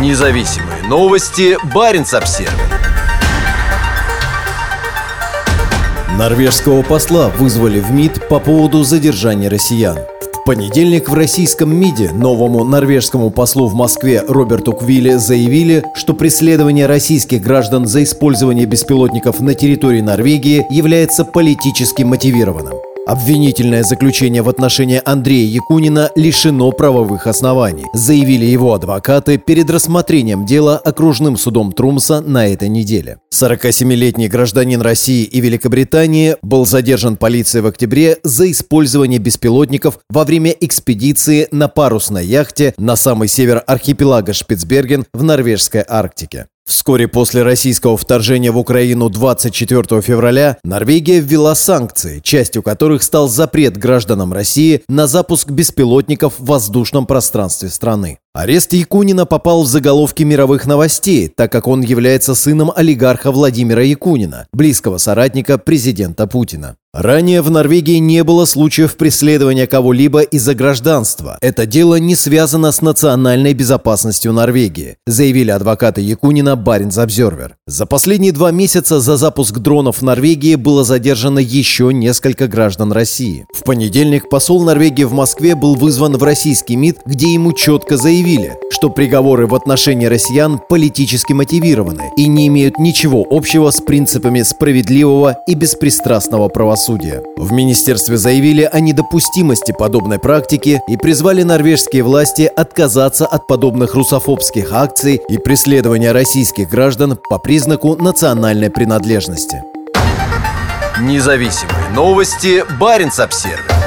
Независимые новости. Барин обсерва Норвежского посла вызвали в МИД по поводу задержания россиян. В понедельник в российском МИДе новому норвежскому послу в Москве Роберту Квилле заявили, что преследование российских граждан за использование беспилотников на территории Норвегии является политически мотивированным. Обвинительное заключение в отношении Андрея Якунина лишено правовых оснований, заявили его адвокаты перед рассмотрением дела окружным судом Трумса на этой неделе. 47-летний гражданин России и Великобритании был задержан полицией в октябре за использование беспилотников во время экспедиции на парусной яхте на самый север архипелага Шпицберген в норвежской Арктике. Вскоре после российского вторжения в Украину 24 февраля Норвегия ввела санкции, частью которых стал запрет гражданам России на запуск беспилотников в воздушном пространстве страны. Арест Якунина попал в заголовки мировых новостей, так как он является сыном олигарха Владимира Якунина, близкого соратника президента Путина. Ранее в Норвегии не было случаев преследования кого-либо из-за гражданства. Это дело не связано с национальной безопасностью Норвегии, заявили адвокаты Якунина Баринс Обзервер. За последние два месяца за запуск дронов в Норвегии было задержано еще несколько граждан России. В понедельник посол Норвегии в Москве был вызван в российский МИД, где ему четко заявили, что приговоры в отношении россиян политически мотивированы и не имеют ничего общего с принципами справедливого и беспристрастного правосудия. В министерстве заявили о недопустимости подобной практики и призвали норвежские власти отказаться от подобных русофобских акций и преследования российских граждан по признаку национальной принадлежности. Независимые новости. Барин обсервис